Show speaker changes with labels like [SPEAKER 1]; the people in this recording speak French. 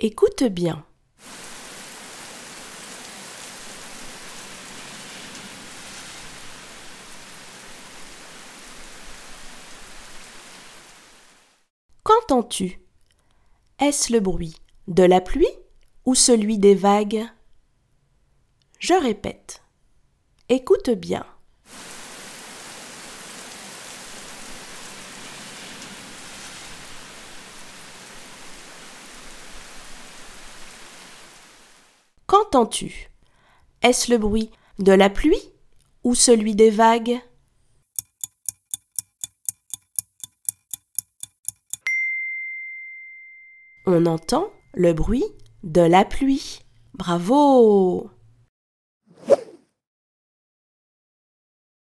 [SPEAKER 1] Écoute bien. Qu'entends-tu? Est-ce le bruit de la pluie ou celui des vagues? Je répète. Écoute bien. Qu'entends-tu Est-ce le bruit de la pluie ou celui des vagues? On entend le bruit de la pluie. Bravo